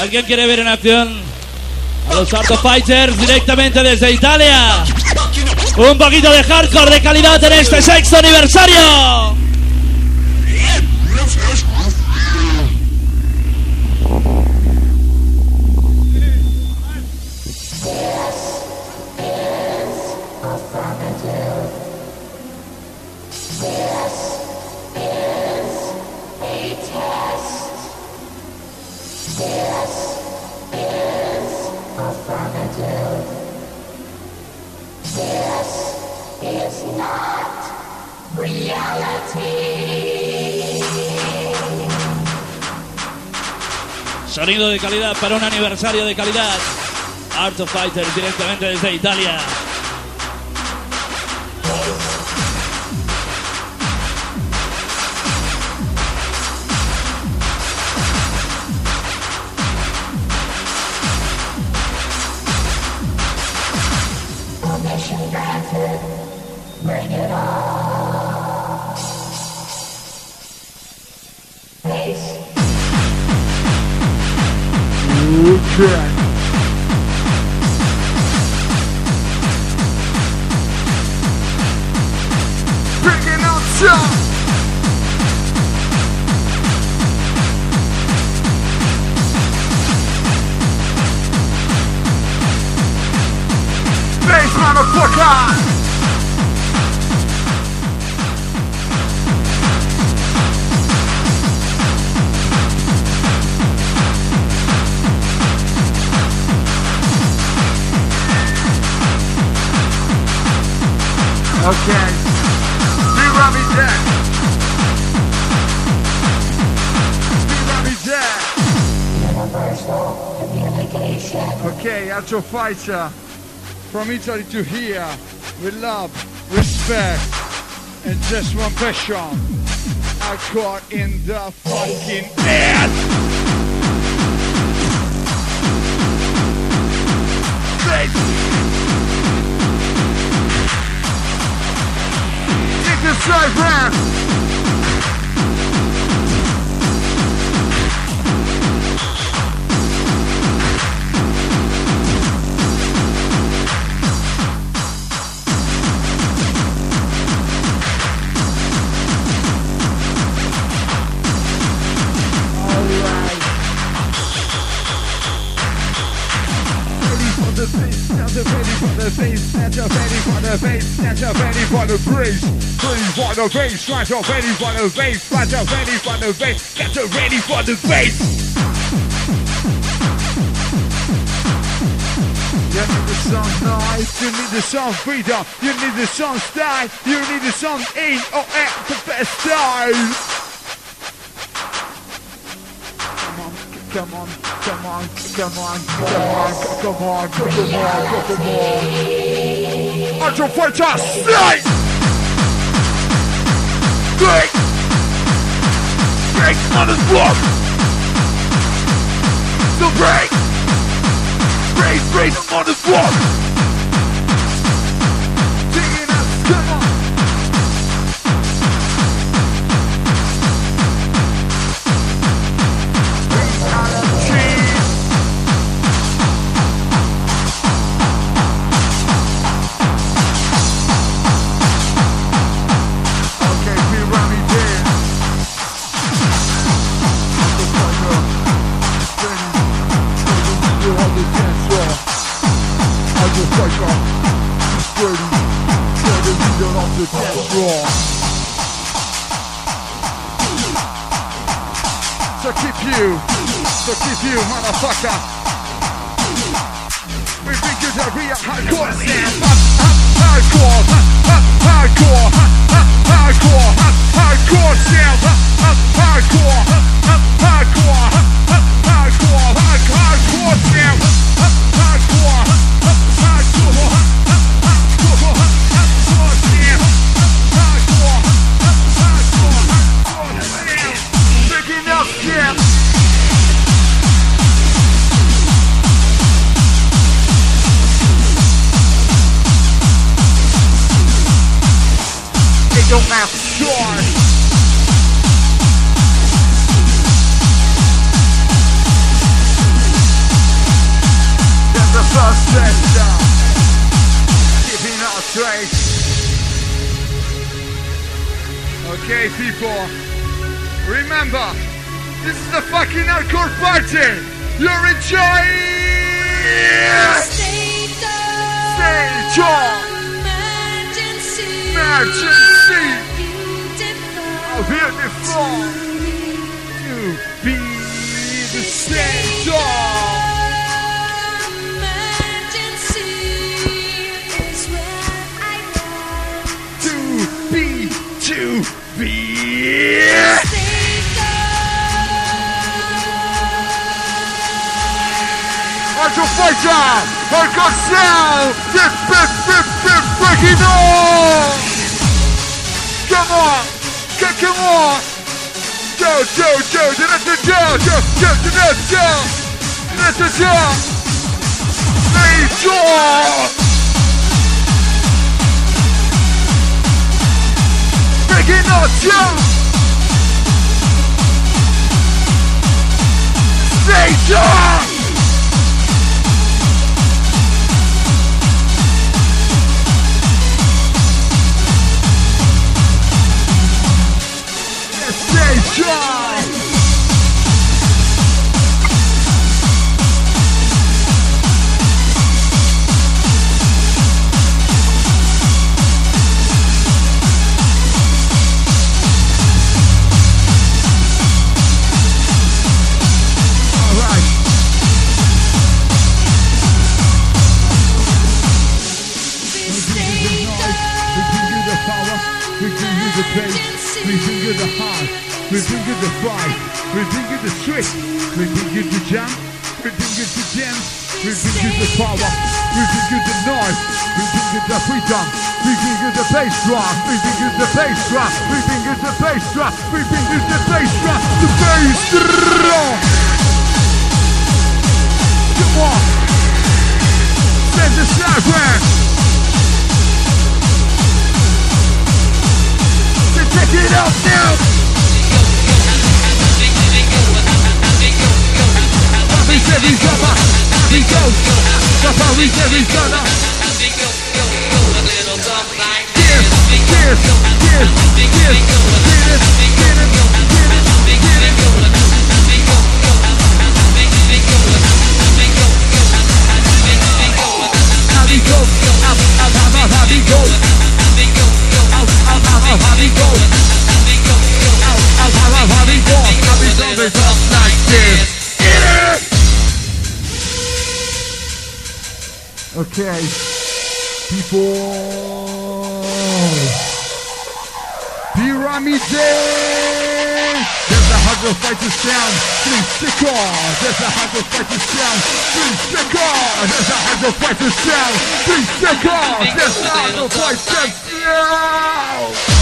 ¿Alguien quiere ver en acción a los Art of Fighters directamente desde Italia? Un poquito de hardcore de calidad en este sexto aniversario. De calidad para un aniversario de calidad. Art of Fighters directamente desde Italia. Okay. Fighter. From Italy to here. With love, respect, and just one passion. I caught in the fucking ass. Take this side bass, now they're ready for the bass, now they're ready for the bass. Ready for the bass, now they're ready for the bass, now they're ready for the bass, now they're ready for the bass. You need the song nice, you need the song freedom, you need the song style, you need the song in or at the best style. Come on, come on, come on, come on, come on, come on, come on, come on. Archer Fighter, slide! Break! Break on his block! The break! Break, break on his block! So keep you, so keep you, motherfucker. We bring you the real hardcore sound. Hardcore, hardcore, hardcore, hardcore sound. Hardcore, hardcore, hardcore, hardcore sound. Special. Keeping. Okay, people. Remember, this is the fucking hardcore party. You're enjoying. State of emergency. emergency. Beautiful. How beautiful to be the stage of Hardcore fighter, hardcore sound, rip, rip, rip, rip, break it on. Come on, come, come on. Go, go, go, do not do, go, go, go, do not go, do not do, go. Major. Breaking on, go. Major. Station! Power, we bring you the noise, bring you the freedom, bring you the bass drum, bring you the bass drum, bring you the bass drum, bring you the bass drum, the bass drum. Come on, send the siren. to take it up now. Papi said he's gonna, he goes. The papi said he's gonna. Yes, yes, yes, yes. Get it, get it, get it, get it. How he goes, how, how, how, how, how he goes. How, how, how, how, how he goes. How, how, how, how, how he goes. How he goes, it's up like this. Get it! Okay, people. Piramide! There's a hardcore fighter sound. Please stick on. There's a hardcore fighter sound. Please stick on. There's a hardcore fighter sound. Please stick on. There's a hardcore fighter sound.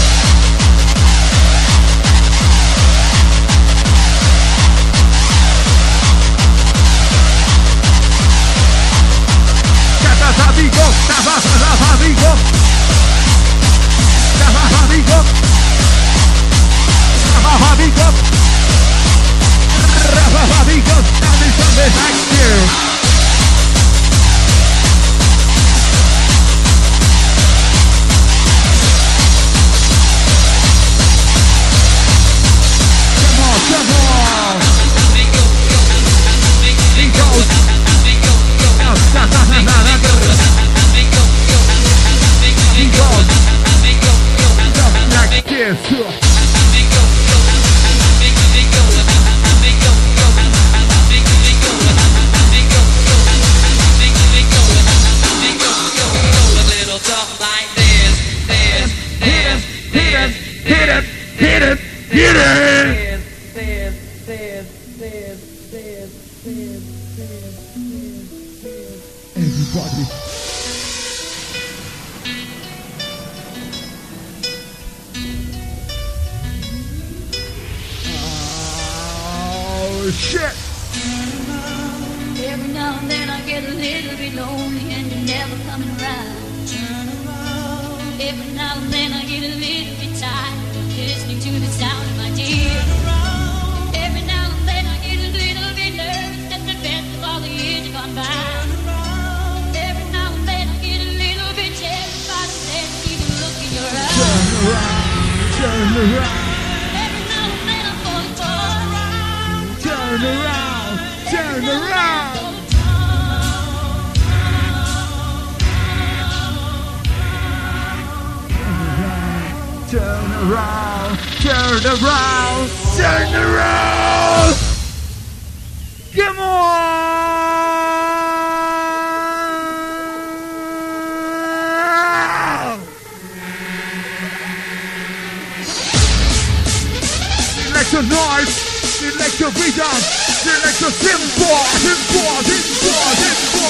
Select your noise, select your rhythm, select your tempo, tempo, tempo, tempo.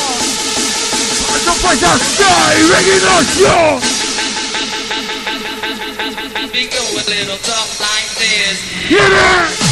No puedes estar reguinación. We go a little talk like this. Get it!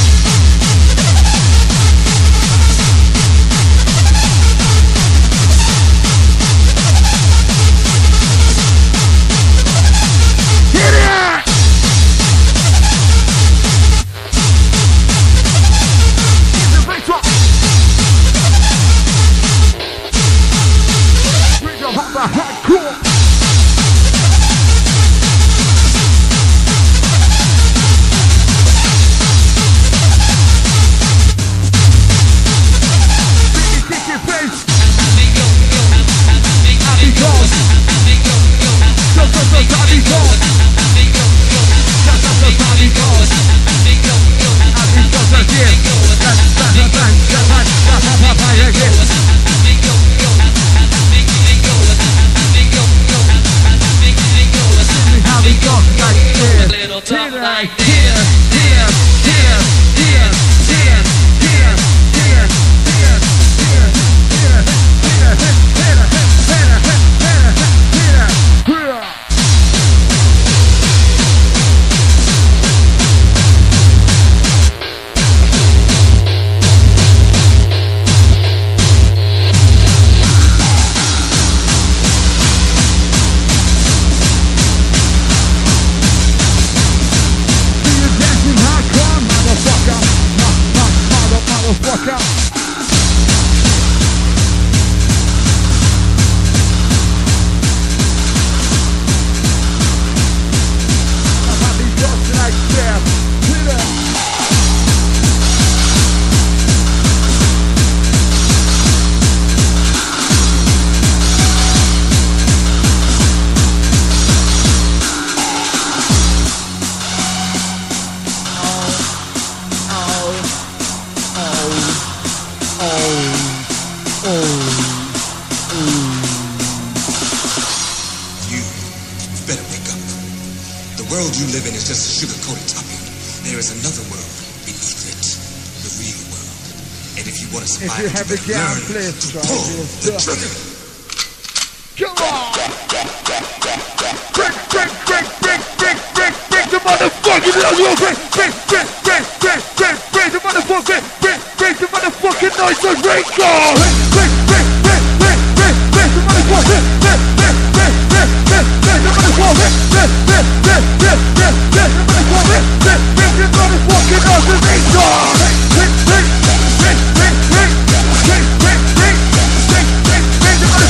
If you want to survive, you have a better gun, learn please to try the stuff. trigger. Come on! Break, break, break, break, break, break, break the motherfucking noise! Break, break, break, break, break, break, break the motherfucking, break, break the motherfucking noise of Rico! Break, break, break, break, break, break the motherfucking, break, break, break, break, break, break the motherfucking, break, break, break, break, break, break the motherfucking, break, break the motherfucking noise Rico! Break, break, break, break, break,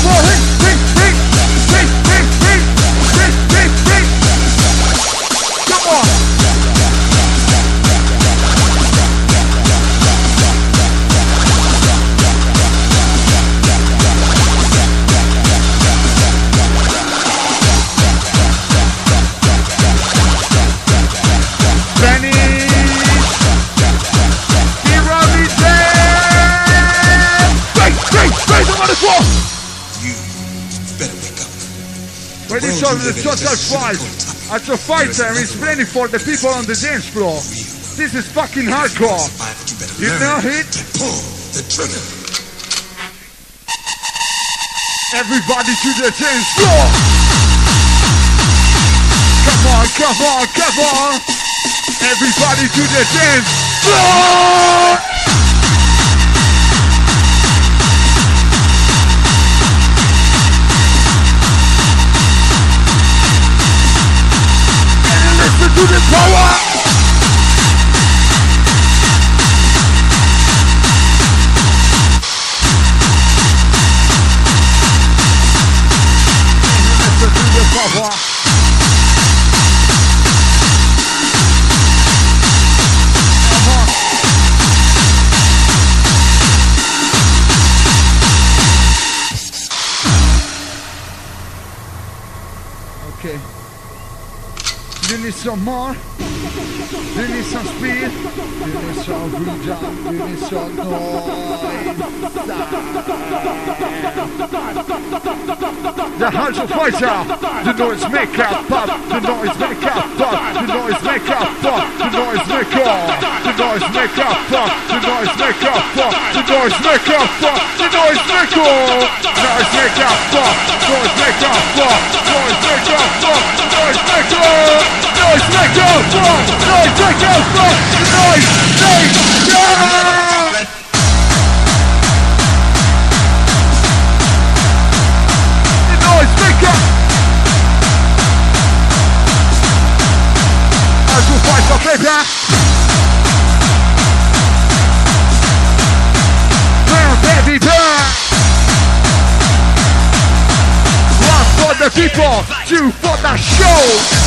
Rory. Gentlemen, the total fight. At the fighter is playing for the people on the dance floor. This is fucking hardcore. You know it? Everybody to the dance floor. Come on, come on, come on. Everybody to the dance floor. Some more? You need some speed? You need some rhythm? Do you need some noise? The Hydro Fighter, the noise maker, pop, the noise maker, pop, the noise maker, pop, the noise maker, the noise maker, pop, the noise maker, pop, the noise maker, pop, the noise maker, noise maker, pop, noise maker, pop, noise maker, pop, noise maker, burn. One for the people, two for the show.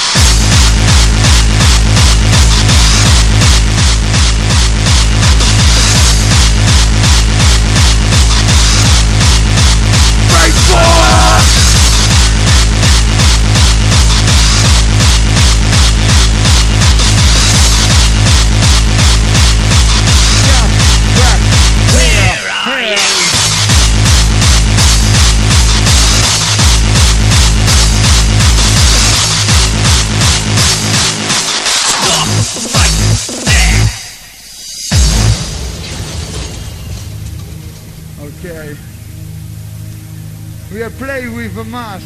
with a mask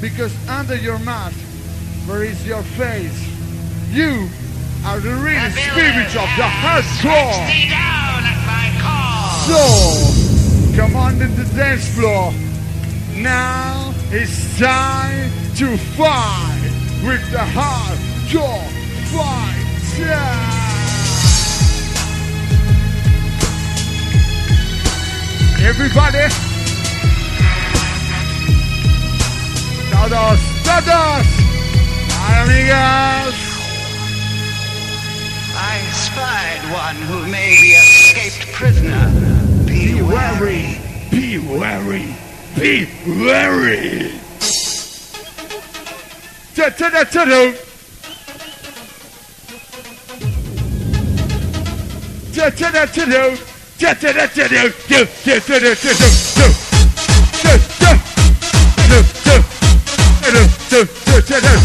because under your mask there is your face. You are the real spirit of the hardcore. So, come on to the dance floor. Now it's time to fight with the hardcore fighter. Everybody. Todos, todos. Amigas. I spied one who may be a escaped prisoner. Be, Be wary. wary. Be wary. Be wary. Ta. Ta ta ta ta ta. Ta ta ta ta ta. Ta ta ta ta ta ta. Ta ta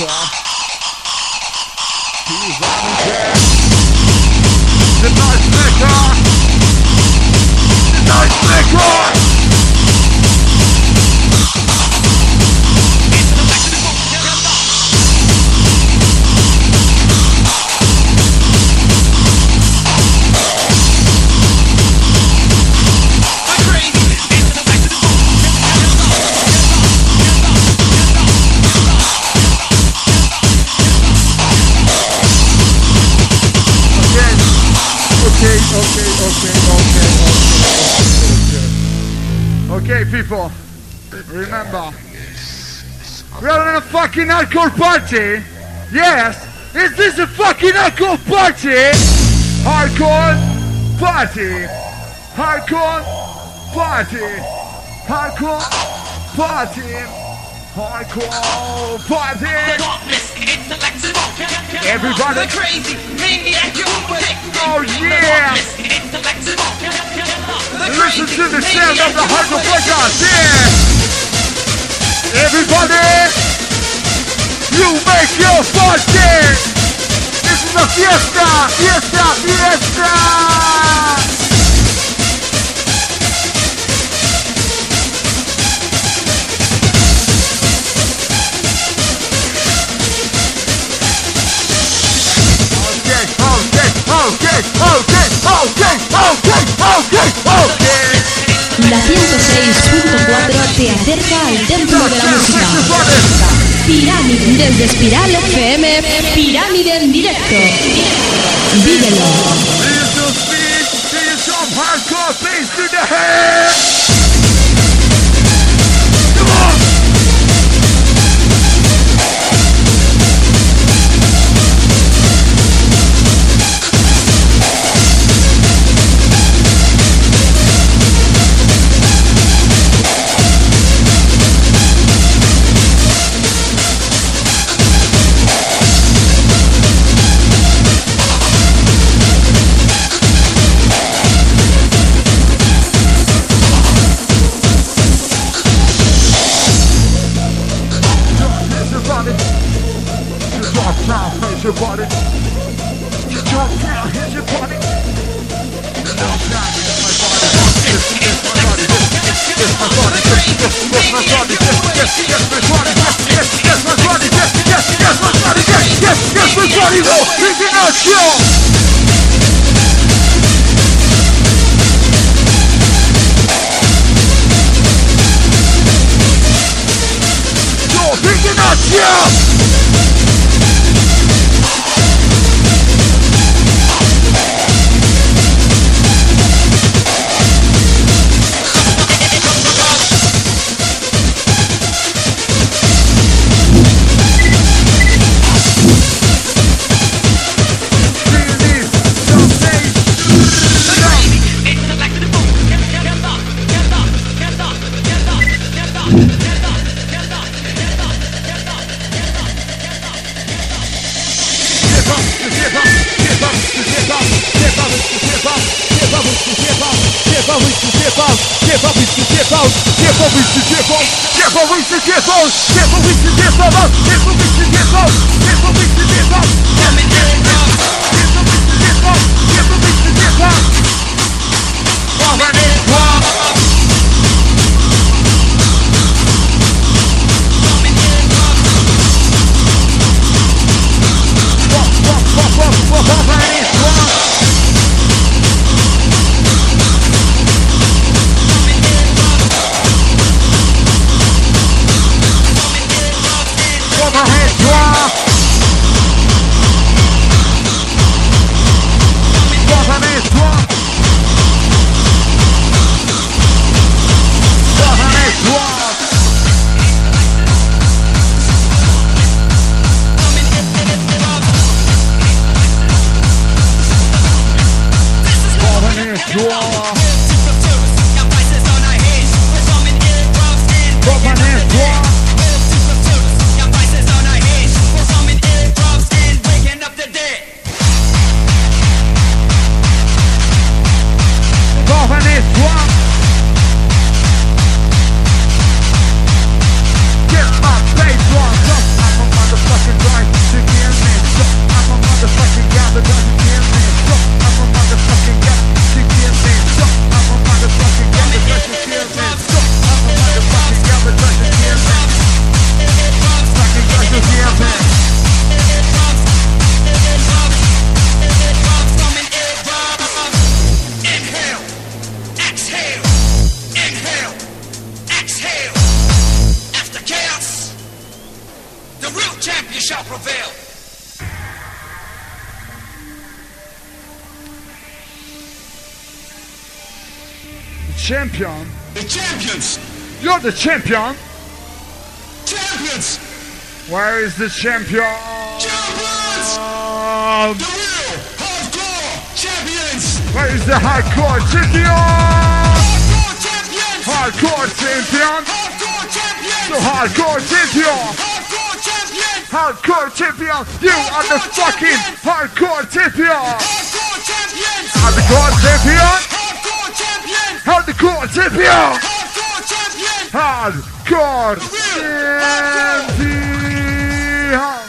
hardcore. He's on his head. The night maker. The night maker. Fucking hardcore party. Yes, is this a fucking hardcore party? Hardcore party, hardcore party, hardcore party, hardcore party. Everybody. crazy maniac, Oh yeah! Listen to the sound of the hardcore podcast, yeah! Everybody, you make your party! This is a fiesta, fiesta, fiesta! Okay, okay, okay, okay, okay, okay, okay, okay! La 106.4 te acerca al templo de la música. Pirámide desde Espiral FM, Pirámide en directo. Vívelo. not the champion. Champions. Where is the champion? Champions. Um, the real hardcore champions. Where is the hardcore champion? Hardcore champions. Hardcore champion. Hardcore champion. The hardcore champion. Hardcore champion. Hardcore champion. You hardcore are the fucking hardcore champion. Hardcore champions. Hardcore champion. Hardcore champion. Hardcore champion. Hardcore in the house.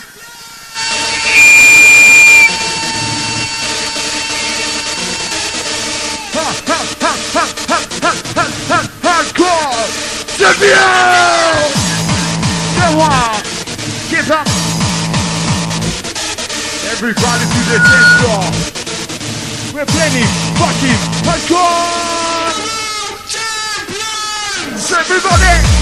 Hardcore Debut! Devoir! Get up! Everybody to the dance floor! We're playing fucking hardcore! everybody!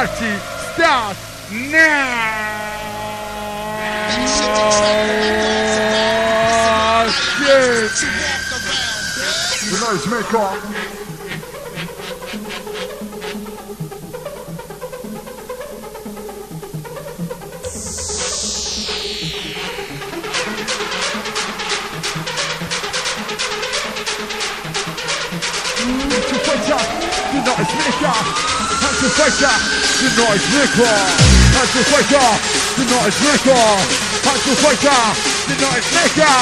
The noise maker, the noise maker, Hunter Faker, the noise maker, Hunter Faker, the noise maker,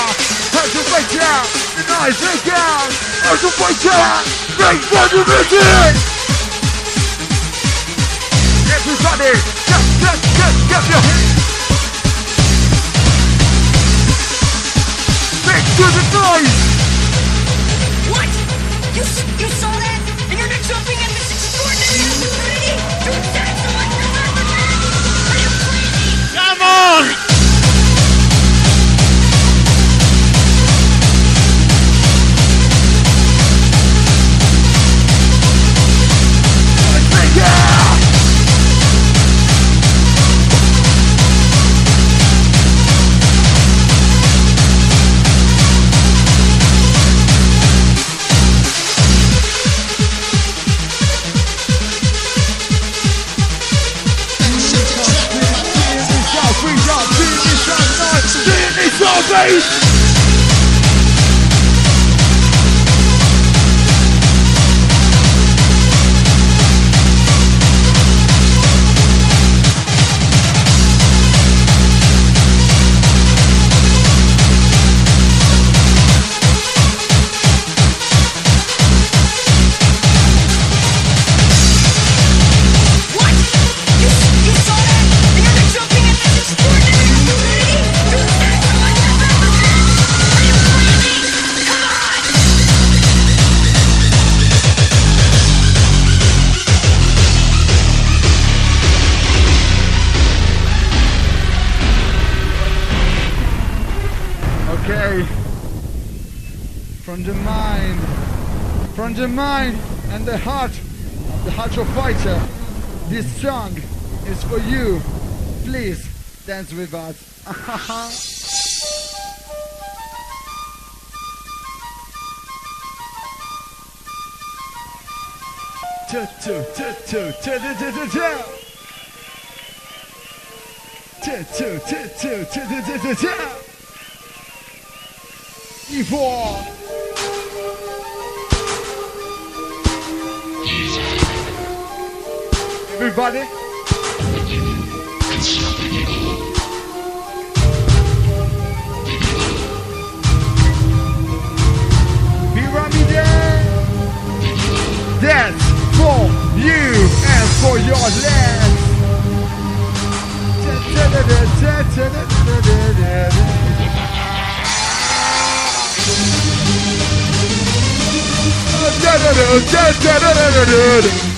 Hunter Faker, the noise maker, Hunter Faker, make fun of it! Everybody, get, get, get, get your hands! Make to the noise! What? You, you saw that? And you're not jumping Come face. Mind and the heart, the heart of fighter, this song is for you. Please dance with us. Yvonne. Everybody. That's for you and for your land. Everybody! Enzyme record. Rock,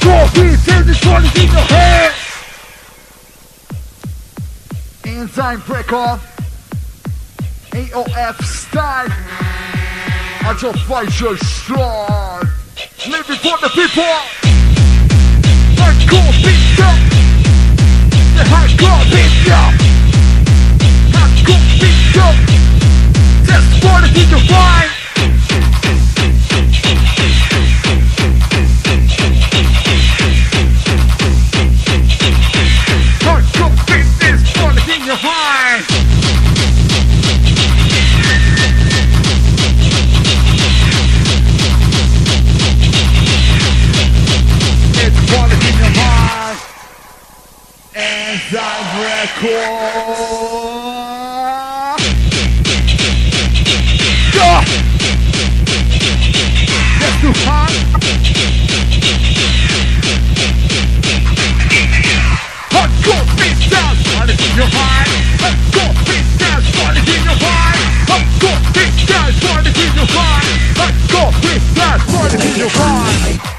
Uncoffee, till this morning in your head. Enzyme break off. AOF style. I just fight your strong. Living for the people. Hardcore beat up. The hardcore beat up. Hardcore beat up. That's what it is to. Record. Yeah. That's too hot. Hardcore down, quality in your mind. In your mind. Hardcore down, quality in your mind. In your mind.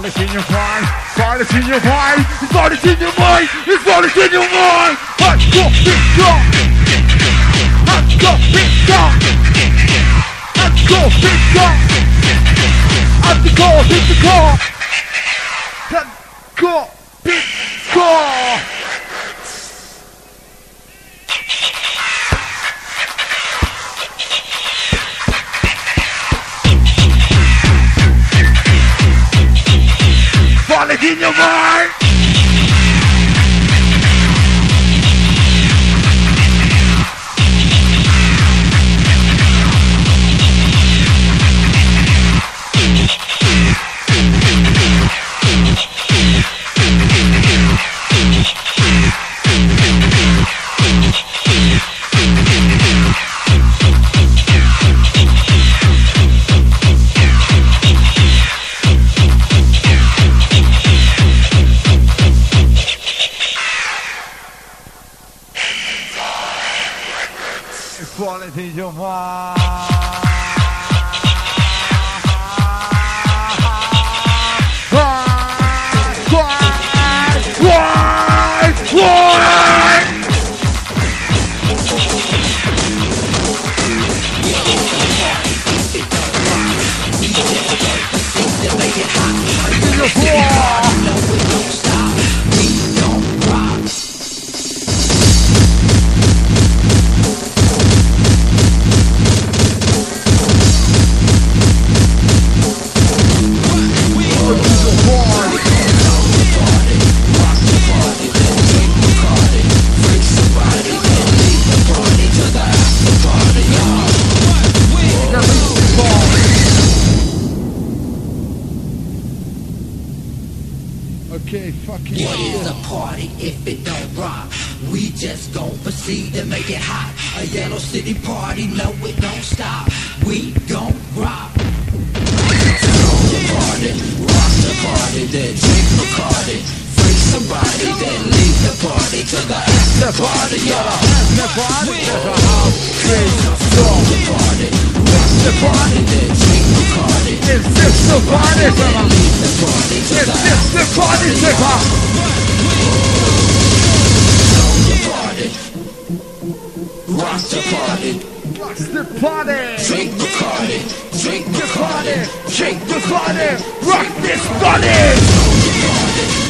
Violence in your mind, violence in your mind, violence in your mind, it's violence in your mind. Let's go, big dog. Let's go, big dog. Let's go, big dog. At the car, hit the car. Let's go, big dog. Violence in your. The party, y'all. the body there's a house crazy the party, rock the party, then drink Bacardi. Is this the party Then leave the party Is the this the party zipper? rock the party. What's the party? Drink drink The party, shake the party, rock this. Rock the party. The party. Rock the party.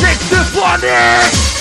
Shake the body! Rock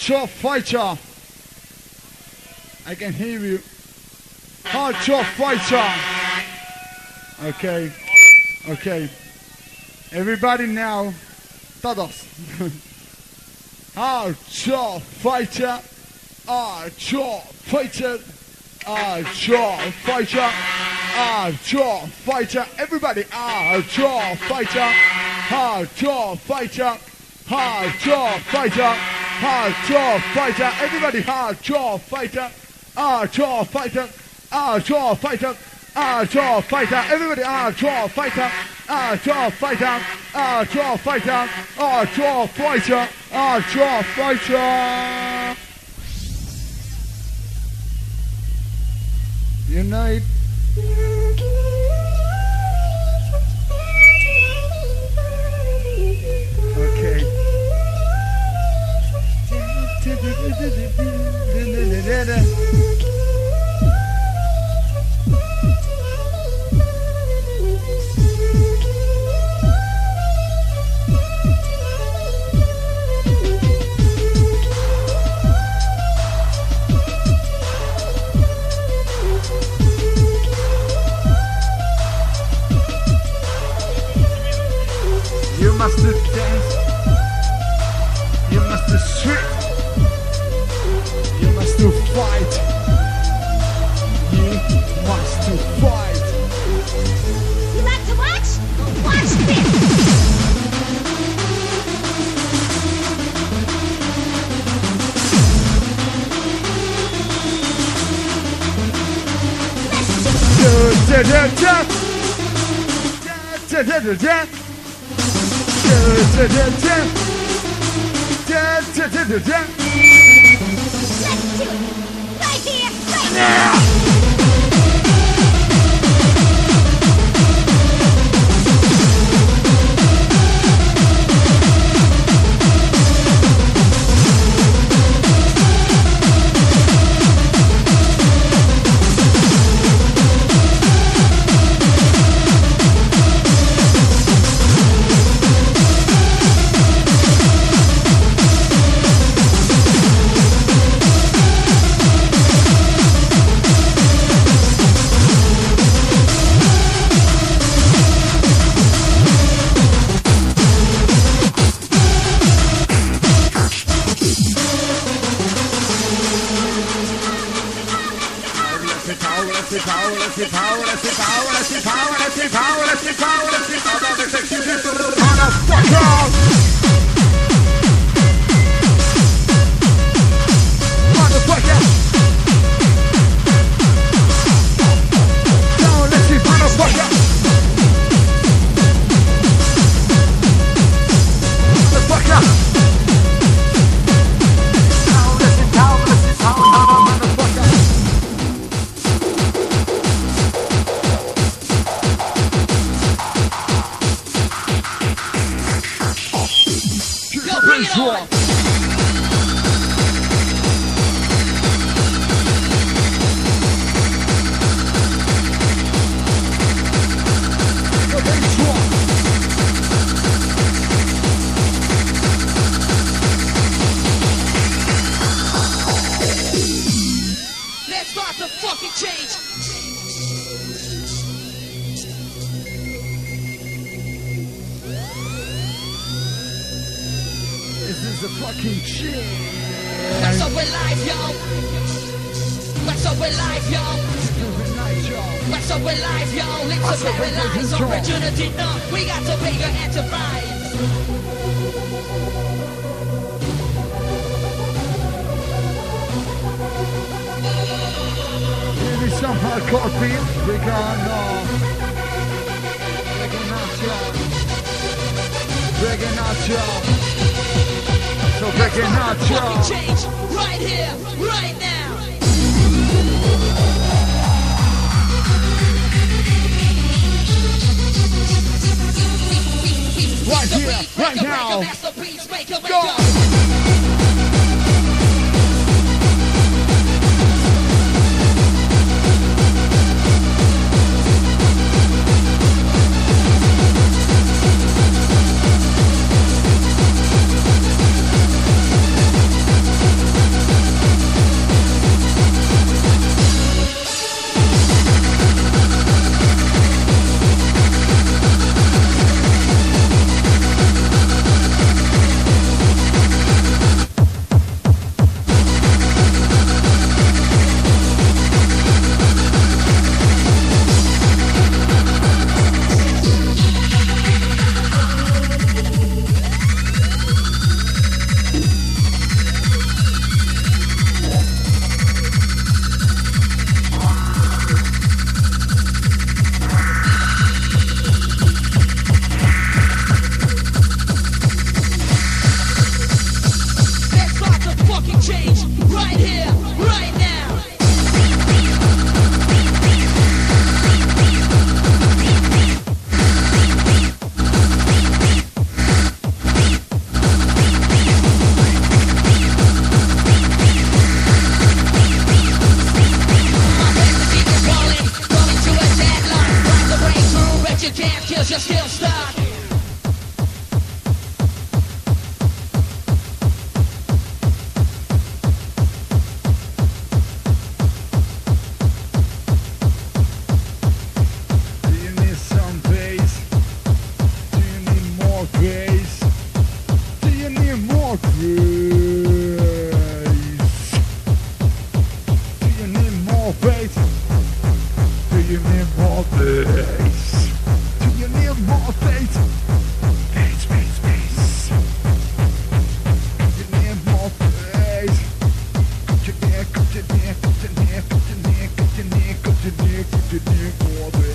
Chop Fighter. I can hear you. Hard Chop Fighter. Okay. Okay. Everybody now. Todos. Hard Chop Fighter. Hard Chop Fighter. Hard Chop Fighter. Hard Chop Fighter. Everybody. Hard Fighter. Hard Chop Fighter. Hard Chop Fighter. Hard Chop Fighter. Everybody. Hard Chop Fighter. Hard Chop Fighter. Hard Chop Fighter. Hard Chop Fighter. Everybody. Hard Chop Fighter. Hard Chop Fighter. Hard Chop Fighter. Hard Chop Fighter. Hard Chop Fighter. You You fight. You must do fight. You like to watch? Watch this! Da, da, da. Da, da, da, da. Let's do it! Here, Go. que te encontre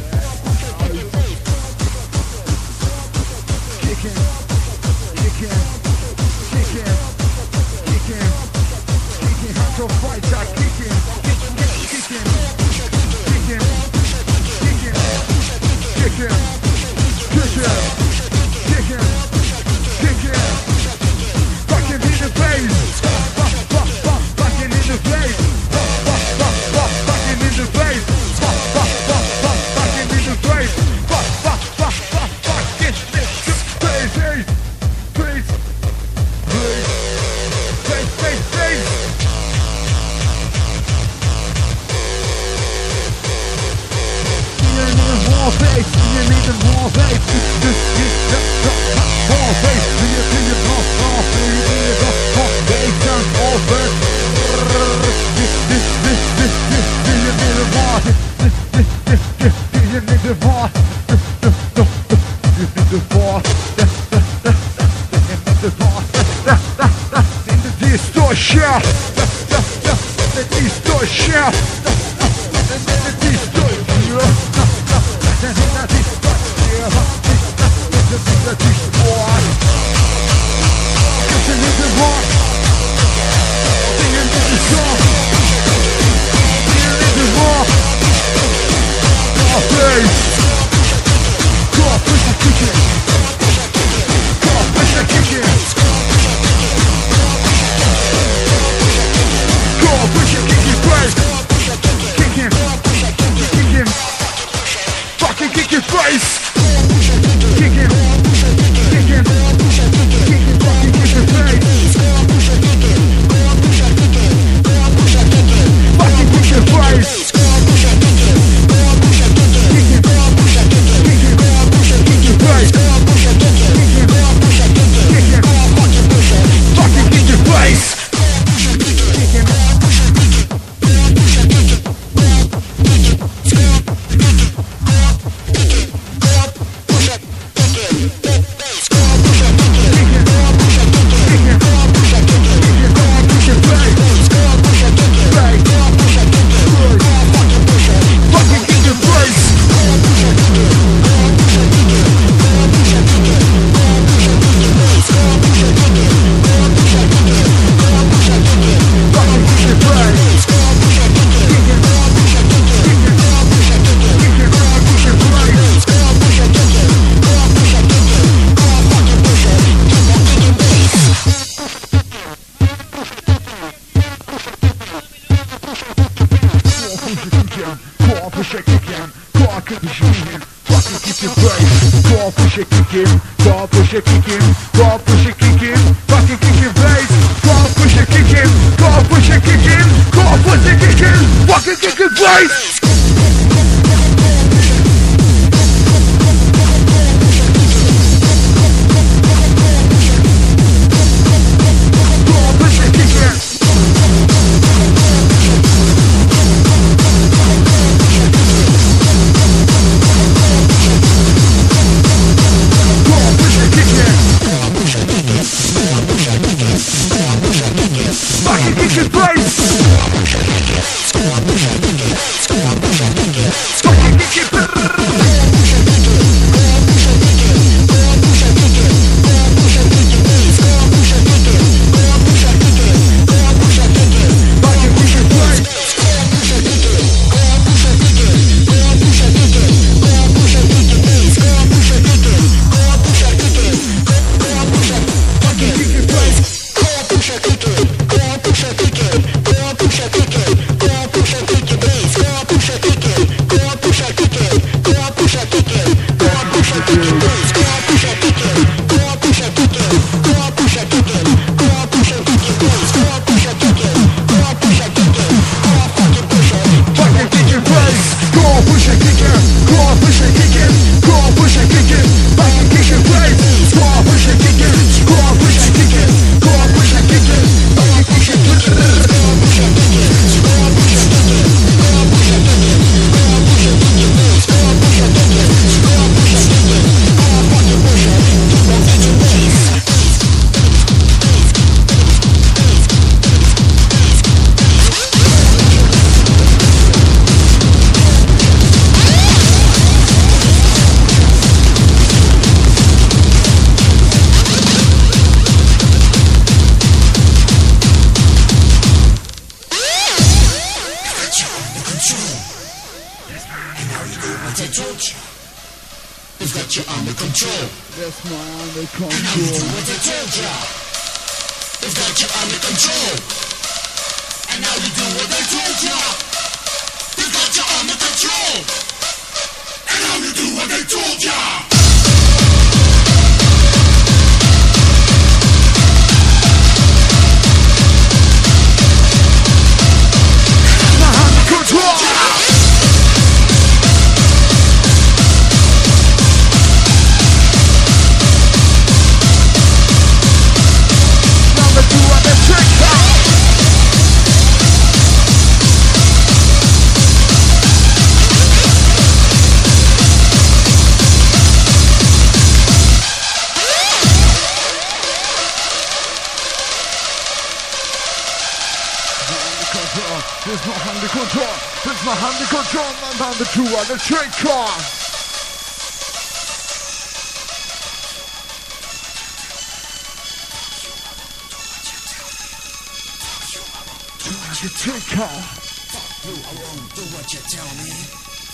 The trick car. Fuck you, I won't do what you tell me.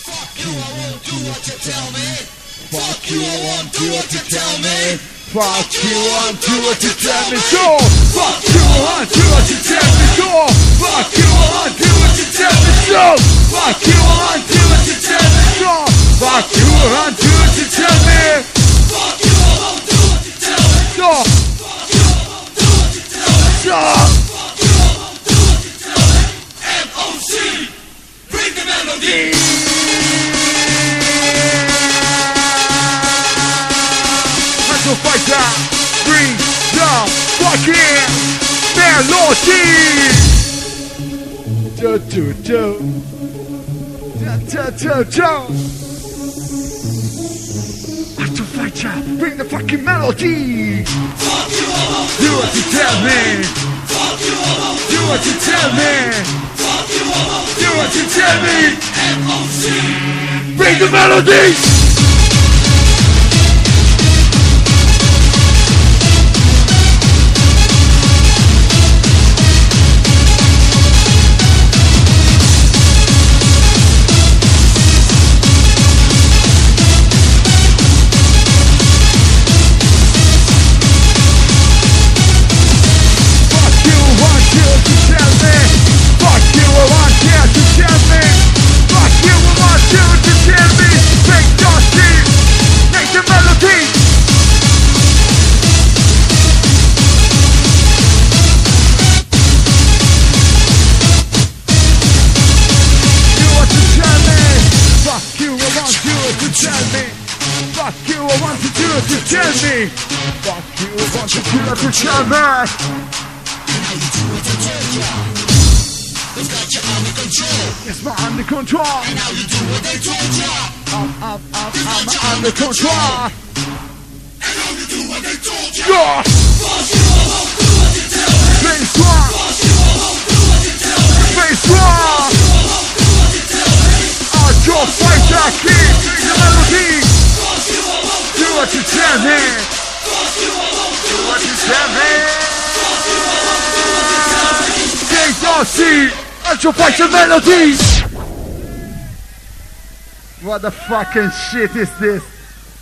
Fuck you, I won't do what you tell me. Go. Fuck you, I won't do what you tell me. Go. Fuck you, I won't do what you tell me. Go. Fuck you, I won't do what you tell me. Go. Fuck you, I won't do what you tell me. Go. Go. Fucking melody. Do do do. Da da da da. Metro Fighter, bring the fucking melody. Do what you tell me. Do what you tell me. Do what you tell me. Bring the melody. Under control. And now you do what they told ya. I'm, I'm, I'm, I'm under control. And now you do what they told ya. Yeah. Face one. Face one. I'll just fight that kid. Bring the melody. Do what you tell me. Do what you tell me. Take your seat. I'll just fight the melody. What the fucking shit is this?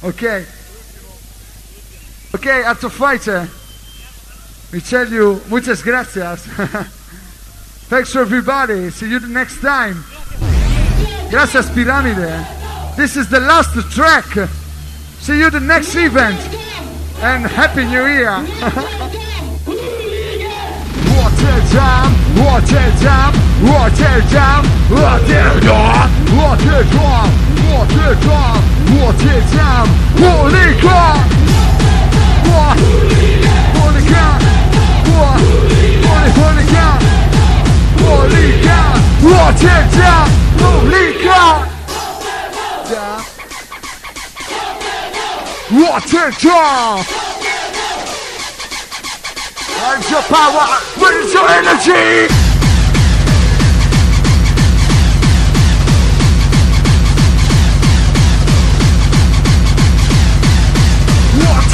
Okay. Okay, Art of Fighter. We tell you muchas gracias. Thanks everybody. See you the next time. Gracias Pirámide. This is the last track See you the next event. And Happy New Year. Rotterdam, Rotterdam, Rotterdam, Rotterdam, Rotterdam, Rotterdam, Rotterdam, Hooligan! What? Hooligan! What? Hooli- Hooligan! Hooligan! Rotterdam! Hooligan! Rotterdam! Where's your power? Where's your energy? Rotterdam! Hooligan! ¡Feliz cumpleaños, pirámide! Put your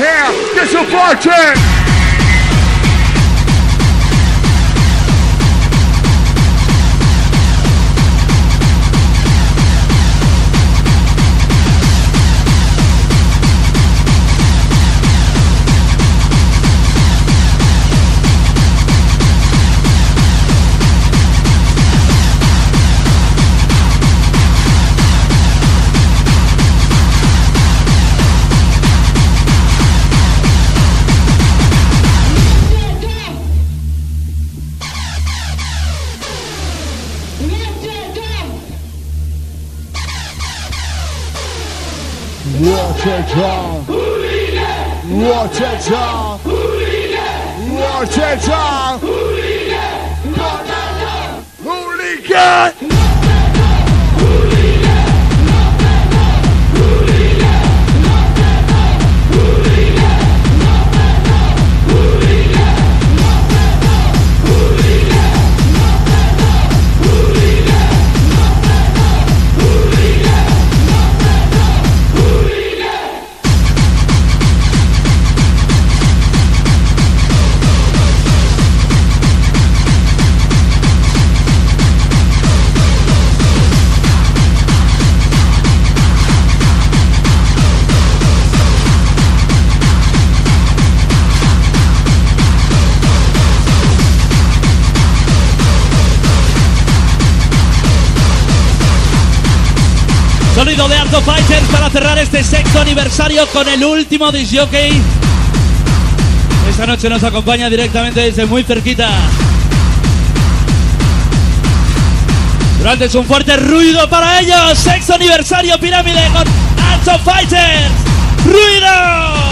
air, get your! Rotterdam! Con el último disc jockey. Esta noche nos acompaña directamente desde muy cerquita. Grandes, un fuerte ruido para ellos. Sexto aniversario pirámide con Art of Fighters. ¡Ruido!